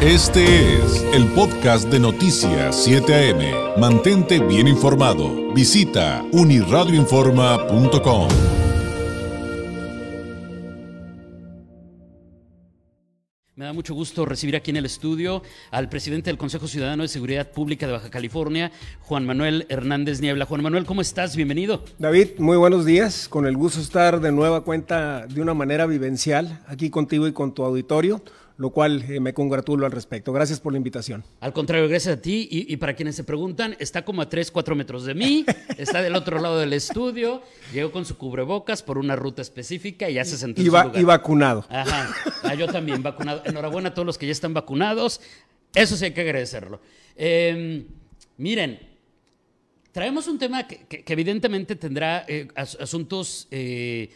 Este es el podcast de Noticias 7 AM. Mantente bien informado. Visita uniradioinforma.com. Me da mucho gusto recibir aquí en el estudio al presidente del Consejo Ciudadano de Seguridad Pública de Baja California, Juan Manuel Hernández Niebla. Juan Manuel, ¿cómo estás? Bienvenido. David, muy buenos días. Con el gusto de estar de nueva cuenta de una manera vivencial aquí contigo y con tu auditorio lo cual eh, me congratulo al respecto. Gracias por la invitación. Al contrario, gracias a ti. Y, para quienes se preguntan, está como a 3, 4 metros de mí, está del otro lado del estudio, llegó con su cubrebocas por una ruta específica y ya se sentó y, en su lugar. y vacunado. Ajá, ah, yo también vacunado. Enhorabuena a todos los que ya están vacunados. Eso sí hay que agradecerlo. Em, miren, traemos un tema que, evidentemente tendrá eh, asuntos eh,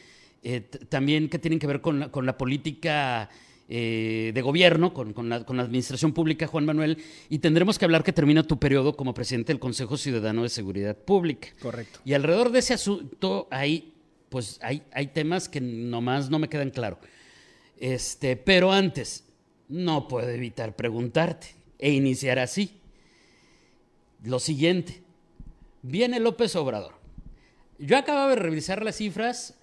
también que tienen que ver con con la política eh, de gobierno, con, la, administración pública, Juan Manuel, y tendremos que hablar que termina tu periodo como presidente del Consejo Ciudadano de Seguridad Pública. Correcto. Y alrededor de ese asunto hay, pues, hay, hay temas que nomás no me quedan claro. Este, pero antes, no puedo evitar preguntarte e iniciar así. Lo siguiente, viene López Obrador. Yo acabo de revisar las cifras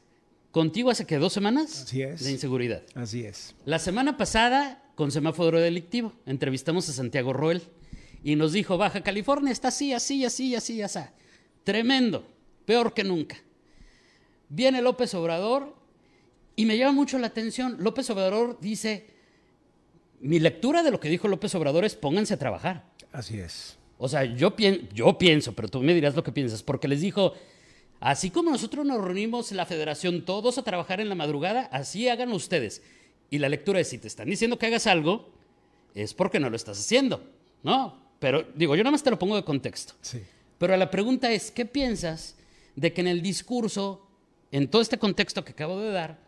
Contigo hace que dos semanas Así es. de inseguridad. Así es. La semana pasada, con semáforo delictivo, entrevistamos a Santiago Roel y nos dijo, Baja California está así, así, así, así, así. Tremendo, peor que nunca. Viene López Obrador y me llama mucho la atención. López Obrador dice, mi lectura de lo que dijo López Obrador es pónganse a trabajar. Así es. O sea, yo, yo pienso, pero tú me dirás lo que piensas, porque les dijo, Así como nosotros nos reunimos la federación todos a trabajar en la madrugada, así hagan ustedes. Y la lectura es, si te están diciendo que hagas algo, es porque no lo estás haciendo, ¿no? Pero digo, yo nada más te lo pongo de contexto. Sí. Pero la pregunta es, ¿qué piensas de que en el discurso, en todo este contexto que acabo de dar,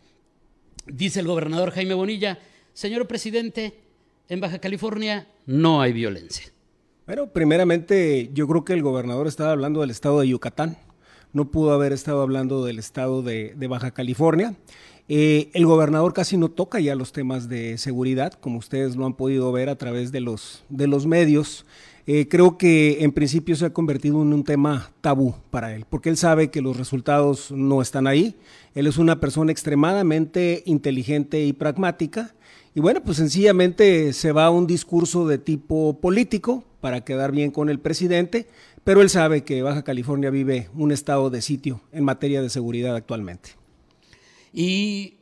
dice el gobernador Jaime Bonilla, señor presidente, en Baja California no hay violencia? Bueno, primeramente yo creo que el gobernador estaba hablando del estado de Yucatán no pudo haber estado hablando del estado de, Baja California. Eh, el gobernador casi no toca ya los temas de seguridad, como ustedes lo han podido ver a través de los, de los medios. Eh, creo que en principio se ha convertido en un tema tabú para él, porque él sabe que los resultados no están ahí. Él es una persona extremadamente inteligente y pragmática. Y bueno, pues sencillamente se va a un discurso de tipo político para quedar bien con el presidente, pero él sabe que Baja California vive un estado de sitio en materia de seguridad actualmente. Y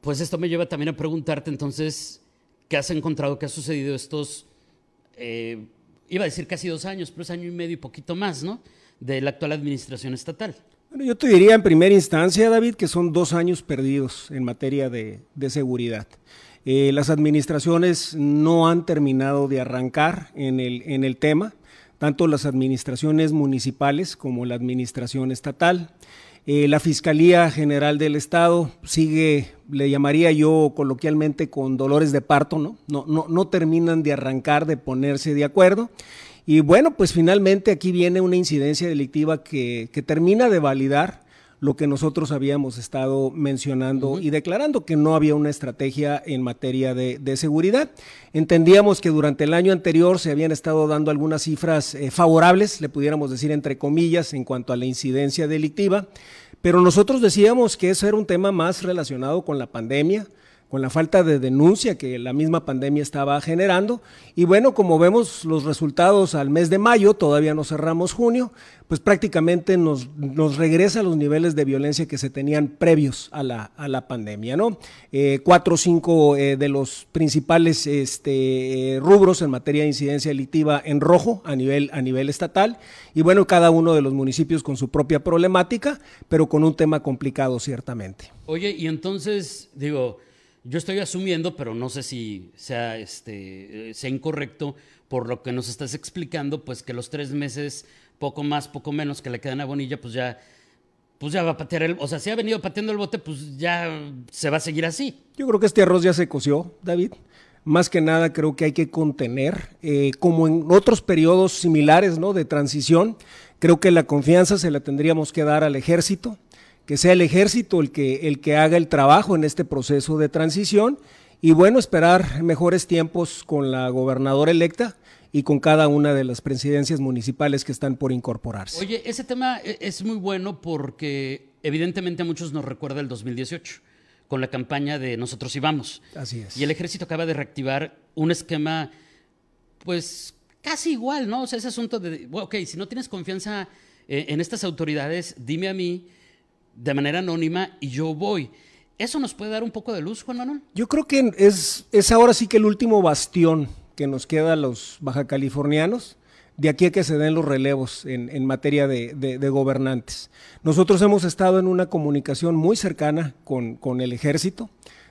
pues esto me lleva también a preguntarte entonces, ¿qué has encontrado, qué ha sucedido estos, eh, iba a decir casi dos años, pero es año y medio y poquito más, ¿no? De la actual administración estatal. Bueno, yo te diría en primera instancia, David, que son dos años perdidos en materia de, seguridad. Eh, las administraciones no han terminado de arrancar en el, en el tema tanto las administraciones municipales como la administración estatal. Eh, la Fiscalía General del Estado sigue, le llamaría yo coloquialmente, con dolores de parto, ¿no? No, no, no terminan de arrancar, de ponerse de acuerdo. Y bueno, pues finalmente aquí viene una incidencia delictiva que, que termina de validar lo que nosotros habíamos estado mencionando y declarando que no había una estrategia en materia de, seguridad. Entendíamos que durante el año anterior se habían estado dando algunas cifras eh, favorables, le pudiéramos decir entre comillas, en cuanto a la incidencia delictiva, pero nosotros decíamos que eso era un tema más relacionado con la pandemia, con la falta de denuncia que la misma pandemia estaba generando. Y bueno, como vemos los resultados al mes de mayo, todavía no cerramos junio, pues prácticamente nos, nos regresa a los niveles de violencia que se tenían previos a la, a la pandemia, ¿no? Eh, cuatro o cinco eh, de los principales este, rubros en materia de incidencia delictiva en rojo a nivel, a nivel estatal, y bueno, cada uno de los municipios con su propia problemática, pero con un tema complicado ciertamente. Oye, y entonces, digo, yo estoy asumiendo, pero no sé si sea, este, sea incorrecto por lo que nos estás explicando, pues que los tres meses, poco más, poco menos que le quedan a Bonilla, pues ya, pues ya va a patear el, o sea, si ha venido pateando el bote, pues ya se va a seguir así. Yo creo que este arroz ya se coció, David. Más que nada creo que hay que contener, eh, como en otros periodos similares, ¿no? De transición, creo que la confianza se la tendríamos que dar al ejército, que sea el ejército el que, el que haga el trabajo en este proceso de transición. y bueno, esperar mejores tiempos con la gobernadora electa y con cada una de las presidencias municipales que están por incorporarse. Oye, ese tema e, es muy bueno porque evidentemente a muchos nos recuerda el 2018 con la campaña de Nosotros íbamos. Así es. Y el ejército acaba de reactivar un esquema, pues casi igual, ¿no? O sea, ese asunto de, bueno, ok, si no tienes confianza eh, en estas autoridades, dime a mí de manera anónima y yo voy. ¿Eso nos puede dar un poco de luz, Juan Manuel? Yo creo que es, es ahora sí que el último bastión que nos queda a los baja californianos de aquí a que se den los relevos en, materia de, gobernantes. Nosotros hemos estado en una comunicación muy cercana con, con, el ejército,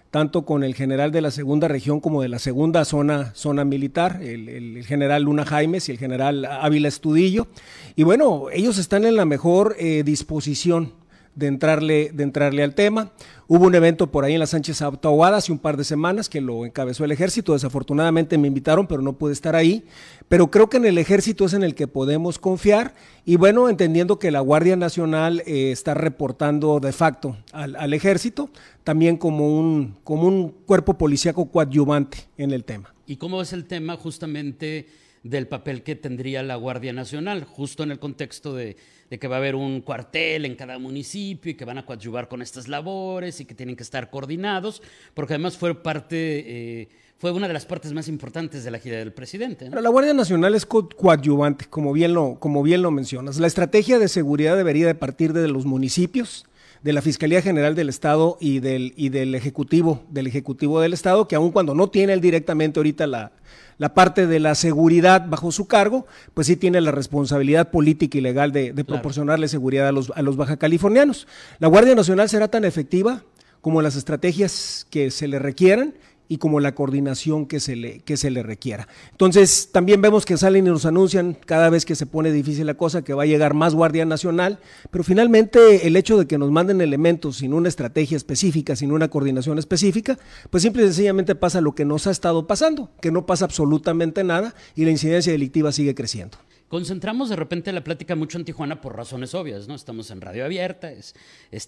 tanto con el general de la segunda región como de la segunda zona, zona militar, el, general Luna Jaimes y el general Ávila Estudillo. Y bueno, ellos están en la mejor eh, disposición de entrarle, de entrarle al tema. Hubo un evento por ahí en la Sánchez Autoaguada hace un par de semanas que lo encabezó el ejército. Desafortunadamente me invitaron, pero no pude estar ahí. Pero creo que en el ejército es en el que podemos confiar. Y bueno, entendiendo que la Guardia Nacional eh, está reportando de facto al, ejército, también como un, como un cuerpo policíaco coadyuvante en el tema. ¿Y cómo es el tema justamente del papel que tendría la Guardia Nacional, justo en el contexto de que va a haber un cuartel en cada municipio y que van a coadyuvar con estas labores y que tienen que estar coordinados, porque además fue parte, eh, fue una de las partes más importantes de la gira del presidente. la Guardia Nacional es coadyuvante, como bien, lo, como bien lo mencionas. La estrategia de seguridad debería de partir de los municipios, de la Fiscalía General del Estado y del, y del Ejecutivo, del Ejecutivo del Estado, que aun cuando no tiene él directamente ahorita la, la parte de la seguridad bajo su cargo, pues sí tiene la responsabilidad política y legal de, proporcionarle seguridad a los, a los baja californianos. La Guardia Nacional será tan efectiva como las estrategias que se le requieran y como la coordinación que se le, que se le requiera. Entonces, también vemos que salen y nos anuncian cada vez que se pone difícil la cosa que va a llegar más Guardia Nacional, pero finalmente el hecho de que nos manden elementos sin una estrategia específica, sin una coordinación específica, pues simple y sencillamente pasa lo que nos ha estado pasando, que no pasa absolutamente nada y la incidencia delictiva sigue creciendo. Concentramos de repente la plática mucho en Tijuana por razones obvias, ¿no? Estamos en radio abierta, es,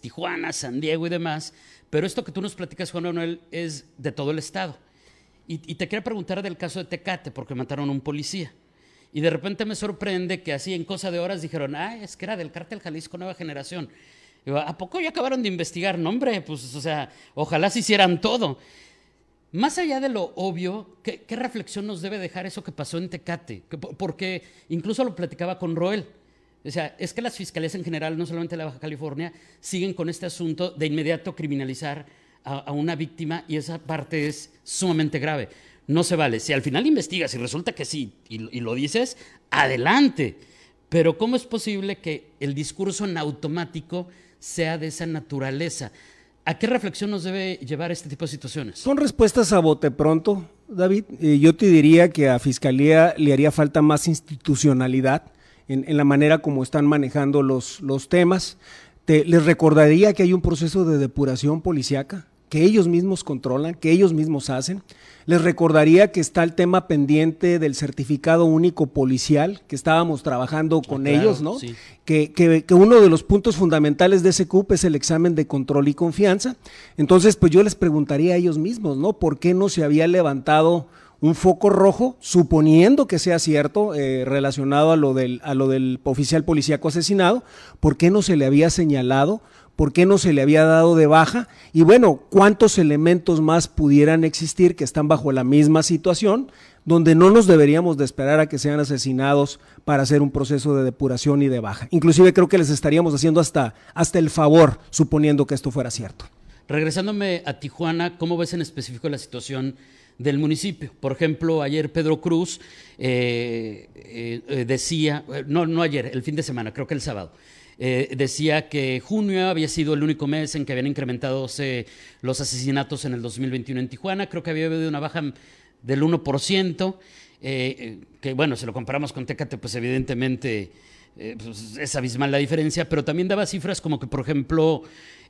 Tijuana, San Diego y demás, pero esto que tú nos platicas, Juan Manuel, es de todo el estado. Y, te quiero preguntar del caso de Tecate, porque mataron a un policía. Y de repente me sorprende que así en cosa de horas dijeron, ah, es que era del cártel Jalisco Nueva Generación. ¿A poco ya acabaron de investigar? No, hombre, pues, o sea, ojalá se hicieran todo. Más allá de lo obvio, ¿qué, reflexión nos debe dejar eso que pasó en Tecate? Porque incluso lo platicaba con Roel. O sea, es que las fiscalías en general, no solamente la Baja California, siguen con este asunto de inmediato criminalizar a, una víctima y esa parte es sumamente grave. No se vale. Si al final investigas y resulta que sí y, y lo dices, adelante. Pero ¿cómo es posible que el discurso en automático sea de esa naturaleza? ¿A qué reflexión nos debe llevar este tipo de situaciones? Son respuestas a bote pronto, David. yo te diría que a Fiscalía le haría falta más institucionalidad en, la manera como están manejando los, los temas. Te, les recordaría que hay un proceso de depuración policiaca que ellos mismos controlan, que ellos mismos hacen. Les recordaría que está el tema pendiente del certificado único policial, que estábamos trabajando ah, con ellos, ¿no? Que, que, que, uno de los puntos fundamentales de ese CUP es el examen de control y confianza. Entonces, pues yo les preguntaría a ellos mismos, ¿no? ¿Por qué no se había levantado un foco rojo, suponiendo que sea cierto, eh, relacionado a lo, del, a lo del oficial policíaco asesinado? ¿Por qué no se le había señalado? Por qué no se le había dado de baja y bueno, cuántos elementos más pudieran existir que están bajo la misma situación, donde no nos deberíamos de esperar a que sean asesinados para hacer un proceso de depuración y de baja. Inclusive creo que les estaríamos haciendo hasta, hasta el favor, suponiendo que esto fuera cierto. Regresándome a Tijuana, ¿cómo ves en específico la situación del municipio? Por ejemplo, ayer Pedro Cruz eh, eh, decía, no, no ayer, el fin de semana, creo que el sábado, eh, decía que junio había sido el único mes en que habían incrementado los asesinatos en el 2021 en Tijuana. Creo que había habido una baja del 1%, eh, que bueno, si lo comparamos con Tecate, pues evidentemente eh, pues, es abismal la diferencia, pero también daba cifras como que, por ejemplo,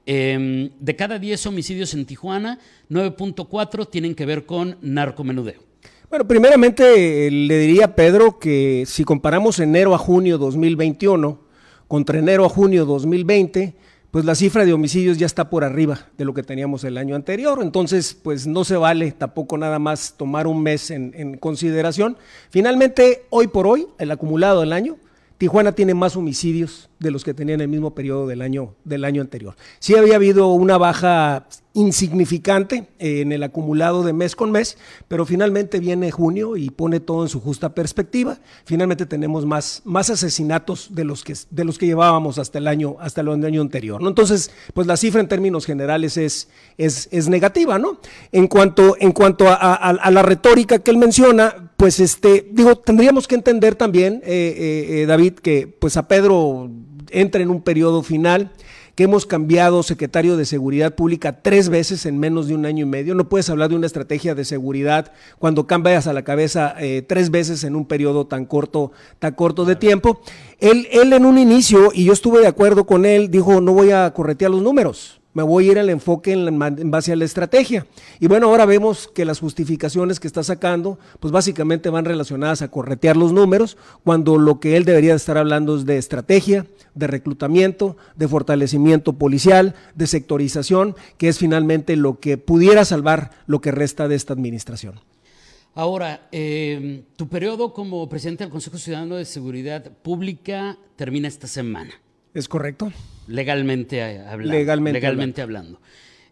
em, de cada 10 homicidios en Tijuana, 9.4 tienen que ver con narcomenudeo. Bueno, primeramente le diría a Pedro que si comparamos enero a junio 2021, contra enero a junio 2020, pues la cifra de homicidios ya está por arriba de lo que teníamos el año anterior. Entonces, pues no se vale tampoco nada más tomar un mes en, en consideración. Finalmente, hoy por hoy, el acumulado del año, Tijuana tiene más homicidios de los que tenía en el mismo periodo del año, del año anterior. Sí había habido una baja insignificante eh, en el acumulado de mes con mes, pero finalmente viene junio y pone todo en su justa perspectiva. Finalmente tenemos más, más asesinatos de los, que, de los que llevábamos hasta el año, hasta el año anterior. ¿no? Entonces, pues la cifra en términos generales es, es, es negativa. ¿no? En cuanto, en cuanto a, la retórica que él menciona, pues este, digo, tendríamos que entender también, eh, eh, eh David, que pues a Pedro entra en un periodo final que hemos cambiado secretario de Seguridad Pública tres veces en menos de un año y medio. No puedes hablar de una estrategia de seguridad cuando cambias a la cabeza eh, tres veces en un periodo tan corto, tan corto de tiempo. Él, él en un inicio, y yo estuve de acuerdo con él, dijo, no voy a corretear los números me voy a ir al enfoque en, base a la estrategia. Y bueno, ahora vemos que las justificaciones que está sacando, pues básicamente van relacionadas a corretear los números, cuando lo que él debería estar hablando es de estrategia, de reclutamiento, de fortalecimiento policial, de sectorización, que es finalmente lo que pudiera salvar lo que resta de esta administración. Ahora, eh, tu periodo como presidente del Consejo Ciudadano de Seguridad Pública termina esta semana. ¿Es correcto? Legalmente hablando. Legalmente, hablando.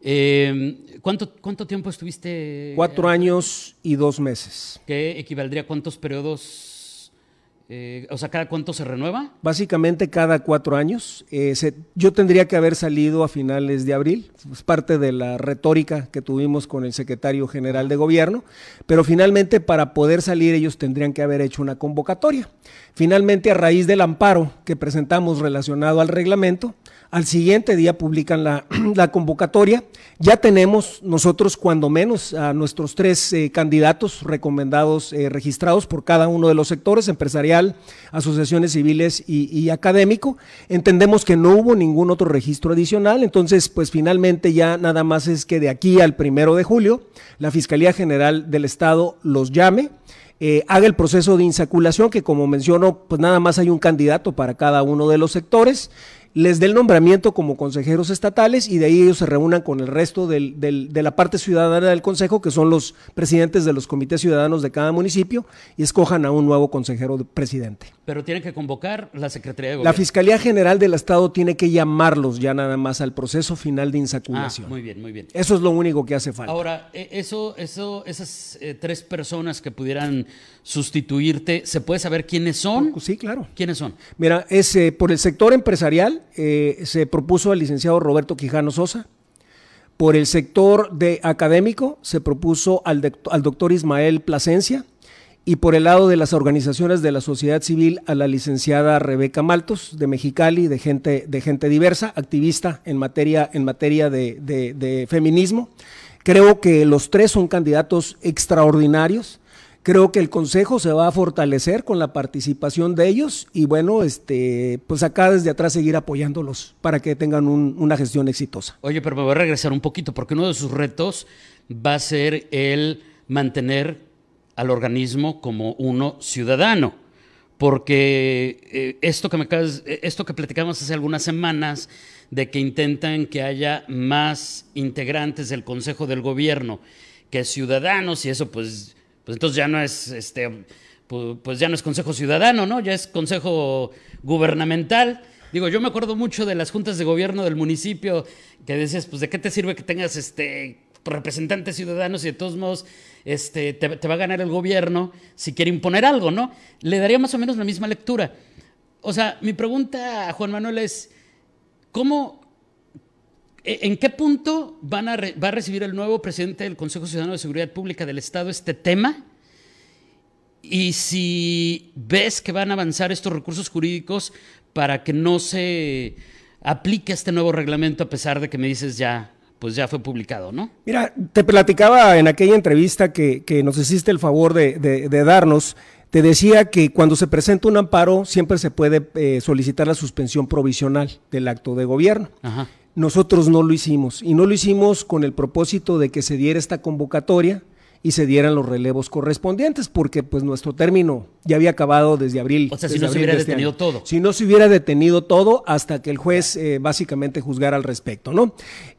Eh, ¿cuánto, ¿Cuánto tiempo estuviste? Cuatro años y dos meses. ¿Qué equivaldría a cuántos periodos eh, o sea, ¿cada cuánto se renueva? Básicamente cada cuatro años. Eh, yo tendría que haber salido a finales de abril, es parte de la retórica que tuvimos con el secretario general de gobierno, pero finalmente para poder salir ellos tendrían que haber hecho una convocatoria. Finalmente, a raíz del amparo que presentamos relacionado al reglamento, al siguiente día publican la, convocatoria. Ya tenemos nosotros cuando menos a nuestros tres eh, candidatos recomendados, eh, registrados por cada uno de los sectores, empresarial, asociaciones civiles y, y, académico. Entendemos que no hubo ningún otro registro adicional, entonces pues finalmente ya nada más es que de aquí al primero de julio la Fiscalía General del Estado los llame. Eh, haga el proceso de insaculación, que como menciono, pues nada más hay un candidato para cada uno de los sectores les dé el nombramiento como consejeros estatales y de ahí ellos se reúnan con el resto del, del, de la parte ciudadana del consejo, que son los presidentes de los comités ciudadanos de cada municipio, y escojan a un nuevo consejero presidente. Pero tiene que convocar la Secretaría de Gobierno. La Fiscalía General del Estado tiene que llamarlos ya nada más al proceso final de insaculación. Ah, muy bien, muy bien. Eso es lo único que hace falta. Ahora, e, eso, eso, esas eh, tres personas que pudieran sustituirte, ¿se puede saber quiénes son? Sí, claro. ¿Quiénes son? Mira, es eh, por el sector empresarial, eh, se propuso al licenciado Roberto Quijano Sosa. Por el sector de académico se propuso al, al doctor Ismael Plasencia y por el lado de las organizaciones de la sociedad civil a la licenciada Rebeca Maltos de Mexicali, de gente, de gente diversa, activista en materia, en materia de, de feminismo. Creo que los tres son candidatos extraordinarios Creo que el Consejo se va a fortalecer con la participación de ellos y bueno, este, pues acá desde atrás seguir apoyándolos para que tengan una gestión exitosa. Oye, pero me voy a regresar un poquito porque uno de sus retos va a ser el mantener al organismo como uno ciudadano. Porque eh, esto que me esto que platicamos hace algunas semanas de que intentan que haya más integrantes del Consejo del Gobierno que ciudadanos y eso pues pues entonces ya no es este pues ya no es consejo ciudadano, ¿no? Ya es consejo gubernamental. Digo, yo me acuerdo mucho de las juntas de gobierno del municipio que decías, pues de qué te sirve que tengas este representantes ciudadanos y de todos modos este, te, va a ganar el gobierno si quiere imponer algo, ¿no? Le daría más o menos la misma lectura. O sea, mi pregunta a Juan Manuel es, ¿cómo, ¿En qué punto van a va a recibir el nuevo presidente del Consejo Ciudadano de Seguridad Pública del Estado este tema? Y si ves que van a avanzar estos recursos jurídicos para que no se aplique este nuevo reglamento a pesar de que me dices ya, pues ya fue publicado, ¿no? Mira, te platicaba en aquella entrevista que, nos hiciste el favor de, darnos, te decía que cuando se presenta un amparo siempre se puede eh, solicitar la suspensión provisional del acto de gobierno. Ajá. Nosotros no lo hicimos y no lo hicimos con el propósito de que se diera esta convocatoria y se dieran los relevos correspondientes, porque pues nuestro término ya había acabado desde abril. O sea, si no se hubiera de este detenido año. todo. Si no se hubiera detenido todo hasta que el juez eh, básicamente juzgara al respecto, ¿no?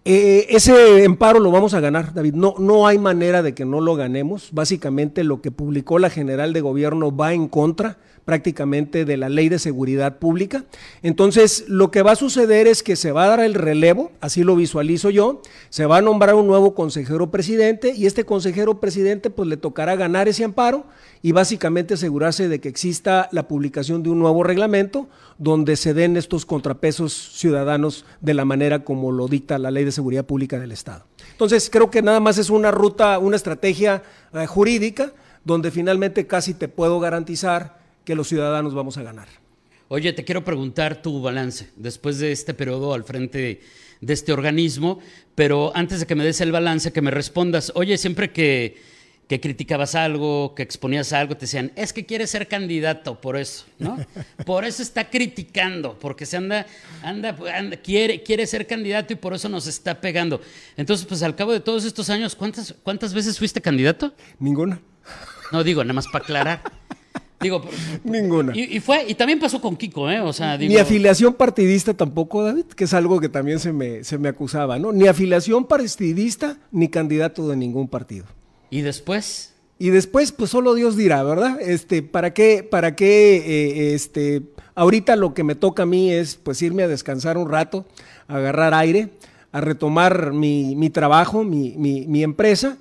Eh, ese emparo lo vamos a ganar, David. No, no hay manera de que no lo ganemos. Básicamente lo que publicó la general de gobierno va en contra prácticamente de la ley de seguridad pública. Entonces, lo que va a suceder es que se va a dar el relevo, así lo visualizo yo, se va a nombrar un nuevo consejero presidente y este consejero presidente pues le tocará ganar ese amparo y básicamente asegurarse de que exista la publicación de un nuevo reglamento donde se den estos contrapesos ciudadanos de la manera como lo dicta la ley de seguridad pública del Estado. Entonces, creo que nada más es una ruta, una estrategia eh, jurídica donde finalmente casi te puedo garantizar que los ciudadanos vamos a ganar. Oye, te quiero preguntar tu balance después de este periodo al frente de este organismo, pero antes de que me des el balance, que me respondas, oye, siempre que, que criticabas algo, que exponías algo, te decían, es que quiere ser candidato, por eso, ¿no? Por eso está criticando, porque se anda, anda, anda quiere, quiere ser candidato y por eso nos está pegando. Entonces, pues al cabo de todos estos años, ¿cuántas, cuántas veces fuiste candidato? Ninguna. No, digo, nada más para aclarar. Digo, Ninguna. y, y fue, y también pasó con Kiko, ¿eh? O sea, digo. Ni afiliación partidista tampoco, David, que es algo que también se me, se me acusaba, ¿no? Ni afiliación partidista ni candidato de ningún partido. Y después. Y después, pues solo Dios dirá, ¿verdad? Este, ¿para qué, para qué, eh, este, ahorita lo que me toca a mí es, pues, irme a descansar un rato, a agarrar aire, a retomar mi, mi trabajo, mi, mi, mi empresa,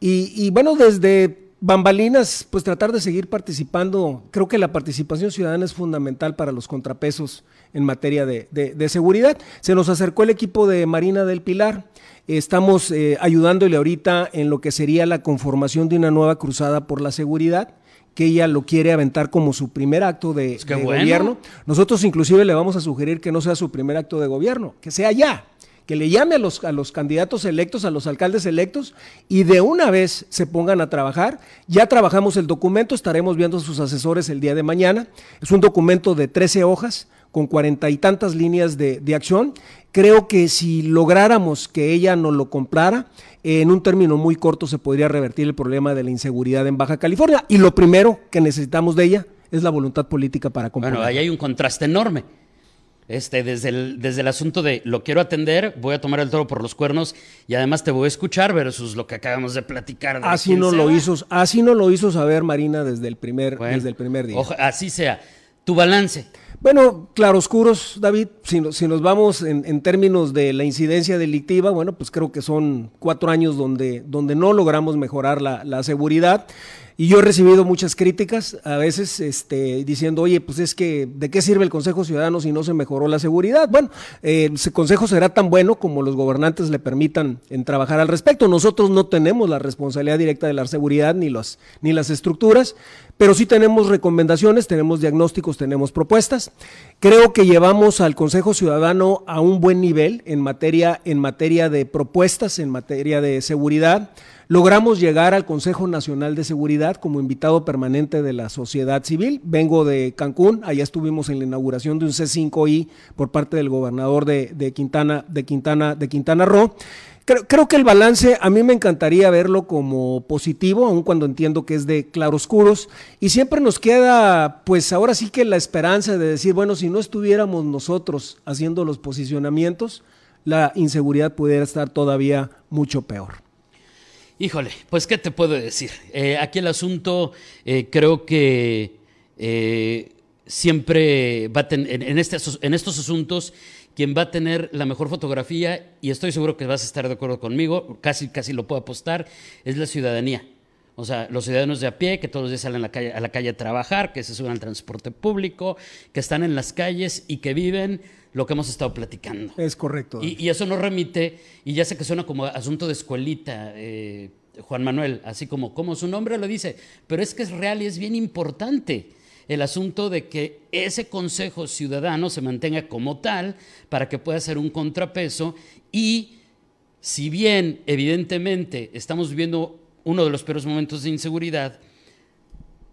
y, y bueno, desde bambalinas, pues tratar de seguir participando. Creo que la participación ciudadana es fundamental para los contrapesos en materia de, de- de seguridad. Se nos acercó el equipo de Marina del Pilar. Estamos eh, ayudándole ahorita en lo que sería la conformación de una nueva cruzada por la seguridad que ella lo quiere aventar como su primer acto de, Pues qué de bueno. gobierno. Nosotros inclusive le vamos a sugerir que no sea su primer acto de gobierno, que sea ya, que le llame a los, a los candidatos electos, a los alcaldes electos, y de una vez se pongan a trabajar. Ya trabajamos el documento, estaremos viendo a sus asesores el día de mañana. Es un documento de 13 hojas con cuarenta y tantas líneas de, de acción. Creo que si lográramos que ella nos lo comprara, en un término muy corto se podría revertir el problema de la inseguridad en Baja California. Y lo primero que necesitamos de ella es la voluntad política para Bueno, componerla. ahí hay un contraste enorme. Este, desde el, desde el asunto de lo quiero atender, voy a tomar el toro por los cuernos y además te voy a escuchar versus lo que acabamos de platicar. de Así no lo hizo, así no lo hizo saber Marina desde el primer, Bueno, desde el primer día. oja- así sea. Tu balance. Bueno, claroscuros, David, si, si nos vamos en, en términos de la incidencia delictiva, bueno, pues creo que son cuatro años donde, donde no logramos mejorar la, la seguridad. Y yo he recibido muchas críticas, a veces este, diciendo, oye, pues es que, ¿de qué sirve el Consejo Ciudadano si no se mejoró la seguridad? Bueno, eh, ese consejo será tan bueno como los gobernantes le permitan en trabajar al respecto. Nosotros no tenemos la responsabilidad directa de la seguridad ni, los, ni las estructuras, pero sí tenemos recomendaciones, tenemos diagnósticos, tenemos propuestas. Creo que llevamos al Consejo Ciudadano a un buen nivel en materia, en materia de propuestas, en materia de seguridad. Logramos llegar al Consejo Nacional de Seguridad como invitado permanente de la sociedad civil. Vengo de Cancún, allá estuvimos en la inauguración de un C5I por parte del gobernador de, Quintana, de Quintana, de Quintana Roo. Creo, creo que el balance a mí me encantaría verlo como positivo, aun cuando entiendo que es de claroscuros. Y siempre nos queda, pues ahora sí que la esperanza de decir, bueno, si no estuviéramos nosotros haciendo los posicionamientos, la inseguridad pudiera estar todavía mucho peor. Híjole, pues qué te puedo decir. Eh, aquí el asunto eh, creo que eh, siempre va a en, en este en estos asuntos, quien va a tener la mejor fotografía, y estoy seguro que vas a estar de acuerdo conmigo, casi, casi lo puedo apostar, es la ciudadanía. O sea, los ciudadanos de a pie que todos los días salen a la calle, a la calle a trabajar, que se suben al transporte público, que están en las calles y que viven lo que hemos estado platicando. Es correcto. Y, y eso nos remite, y ya sé que suena como asunto de escuelita, eh, Juan Manuel, así como, como su nombre lo dice, pero es que es real y es bien importante el asunto de que ese Consejo Ciudadano se mantenga como tal para que pueda ser un contrapeso y si bien evidentemente estamos viviendo uno de los peores momentos de inseguridad,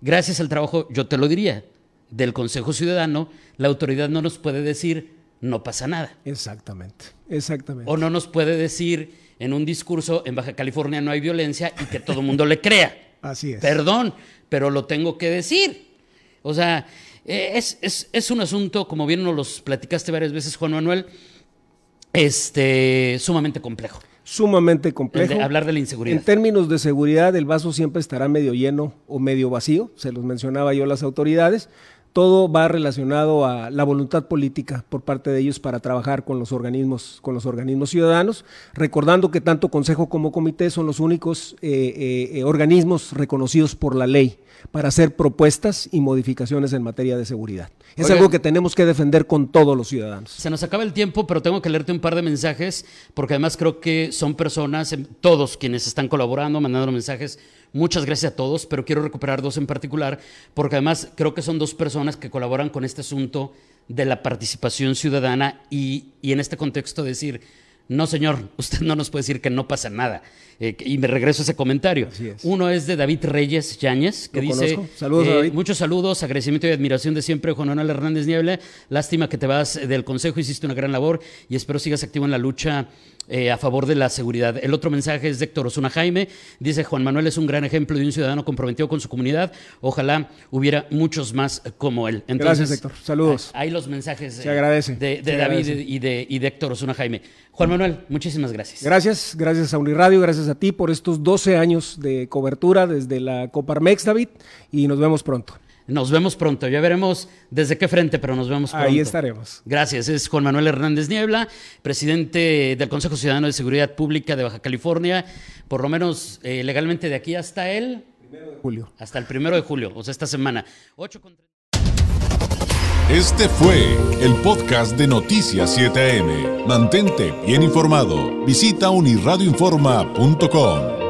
gracias al trabajo, yo te lo diría, del Consejo Ciudadano, la autoridad no nos puede decir no pasa nada. Exactamente, exactamente. O no nos puede decir, en un discurso en Baja California no hay violencia y que todo el mundo le crea. Así es. Perdón, pero lo tengo que decir. O sea, eh, es, es- es un asunto, como bien nos los platicaste varias veces, Juan Manuel, este, sumamente complejo. Sumamente complejo. de hablar de la inseguridad. En términos de seguridad, el vaso siempre estará medio lleno o medio vacío, se los mencionaba yo a las autoridades. Todo va relacionado a la voluntad política por parte de ellos para trabajar con los organismos, con los organismos ciudadanos, recordando que tanto Consejo como Comité son los únicos eh, eh, eh, organismos reconocidos por la ley para hacer propuestas y modificaciones en materia de seguridad. Es Oigan. algo que tenemos que defender con todos los ciudadanos. Se nos acaba el tiempo, pero tengo que leerte un par de mensajes, porque además creo que son personas, em, todos quienes están colaborando, mandando mensajes. Muchas gracias a todos, pero quiero recuperar dos en particular, porque además creo que son dos personas que colaboran con este asunto de la participación ciudadana y, y en este contexto decir, no señor, usted no nos puede decir que no pasa nada. Eh, y me regreso a ese comentario. Es. Uno es de David Reyes Yáñez, que Lo dice... Saludos a David. Muchos saludos, agradecimiento y admiración de siempre, Juan Manuel Hernández Niebla. Lástima que te vas eh, del Consejo, hiciste una gran labor y espero sigas activo en la lucha eh, a favor de la seguridad. El otro mensaje es de Héctor Osuna Jaime. Dice, Juan Manuel es un gran ejemplo de un ciudadano comprometido con su comunidad. Ojalá hubiera muchos más como él. Gracias, Héctor. Saludos. Ahí los mensajes Se agradece, de, de se David agradece. y de, y de Héctor Osuna Jaime. Juan Manuel, muchísimas gracias. Gracias, gracias a Uniradio, gracias a ti por estos 12 años de cobertura desde la Coparmex, David, y nos vemos pronto. Nos vemos pronto. Ya veremos desde qué frente, pero nos vemos pronto. Ahí estaremos. Gracias. Es Juan Manuel Hernández Niebla, presidente del Consejo Ciudadano de Seguridad Pública de Baja California, por lo menos eh, legalmente de aquí hasta el, Julio. hasta el primero de julio, o sea, esta semana. Con. Este fue el podcast de Noticias 7am. Mantente bien informado. Visita unirradioinforma.com.